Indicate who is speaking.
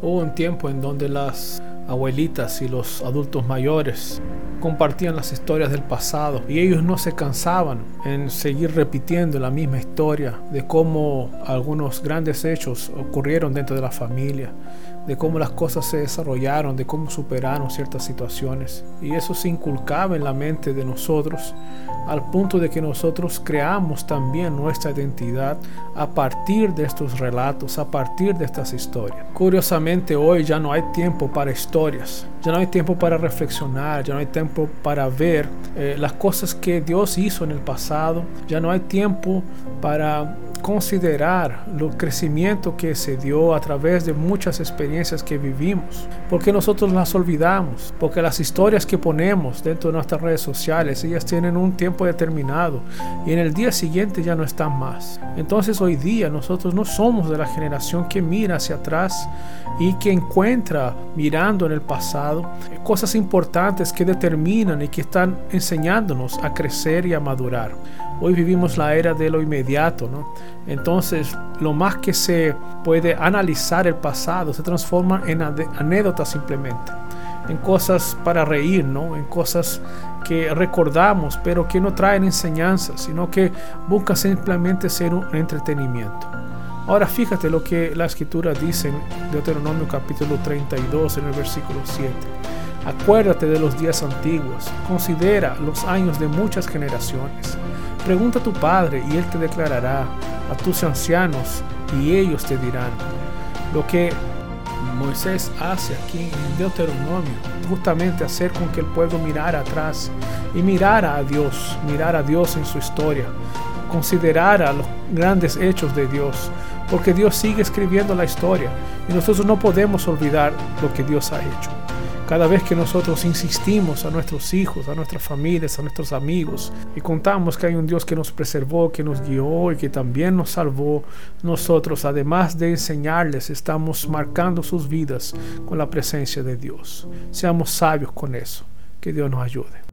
Speaker 1: Hubo un tiempo en donde las abuelitas y los adultos mayores compartían las historias del pasado y ellos no se cansaban en seguir repitiendo la misma historia de cómo algunos grandes hechos ocurrieron dentro de la familia, de cómo las cosas se desarrollaron, de cómo superaron ciertas situaciones. Y eso se inculcaba en la mente de nosotros al punto de que nosotros creamos también nuestra identidad a partir de estos relatos, a partir de estas historias. Curiosamente hoy ya no hay tiempo para historias, ya no hay tiempo para reflexionar, ya no hay tiempo para ver eh, las cosas que Dios hizo en el pasado, ya no hay tiempo para considerar el crecimiento que se dio a través de muchas experiencias que vivimos, porque nosotros las olvidamos, porque las historias que ponemos dentro de nuestras redes sociales, ellas tienen un tiempo determinado y en el día siguiente ya no están más. Entonces hoy día nosotros no somos de la generación que mira hacia atrás y que encuentra mirando en el pasado cosas importantes que determinan y que están enseñándonos a crecer y a madurar. Hoy vivimos la era de lo inmediato, ¿no? Entonces, lo más que se puede analizar el pasado se transforma en anécdotas simplemente, en cosas para reír, ¿no? En cosas que recordamos, pero que no traen enseñanzas, sino que buscan simplemente ser un entretenimiento. Ahora fíjate lo que la escritura dice en Deuteronomio capítulo 32 en el versículo 7. Acuérdate de los días antiguos, considera los años de muchas generaciones Pregunta a tu padre y él te declarará, a tus ancianos y ellos te dirán. Lo que Moisés hace aquí en Deuteronomio, justamente hacer con que el pueblo mirara atrás y mirara a Dios, mirar a Dios en su historia, considerar a los grandes hechos de Dios, porque Dios sigue escribiendo la historia y nosotros no podemos olvidar lo que Dios ha hecho. Cada vez que nosotros insistimos a nuestros hijos, a nuestras familias, a nuestros amigos y contamos que hay un Dios que nos preservó, que nos guió y que también nos salvó, nosotros además de enseñarles estamos marcando sus vidas con la presencia de Dios. Seamos sabios con eso. Que Dios nos ayude.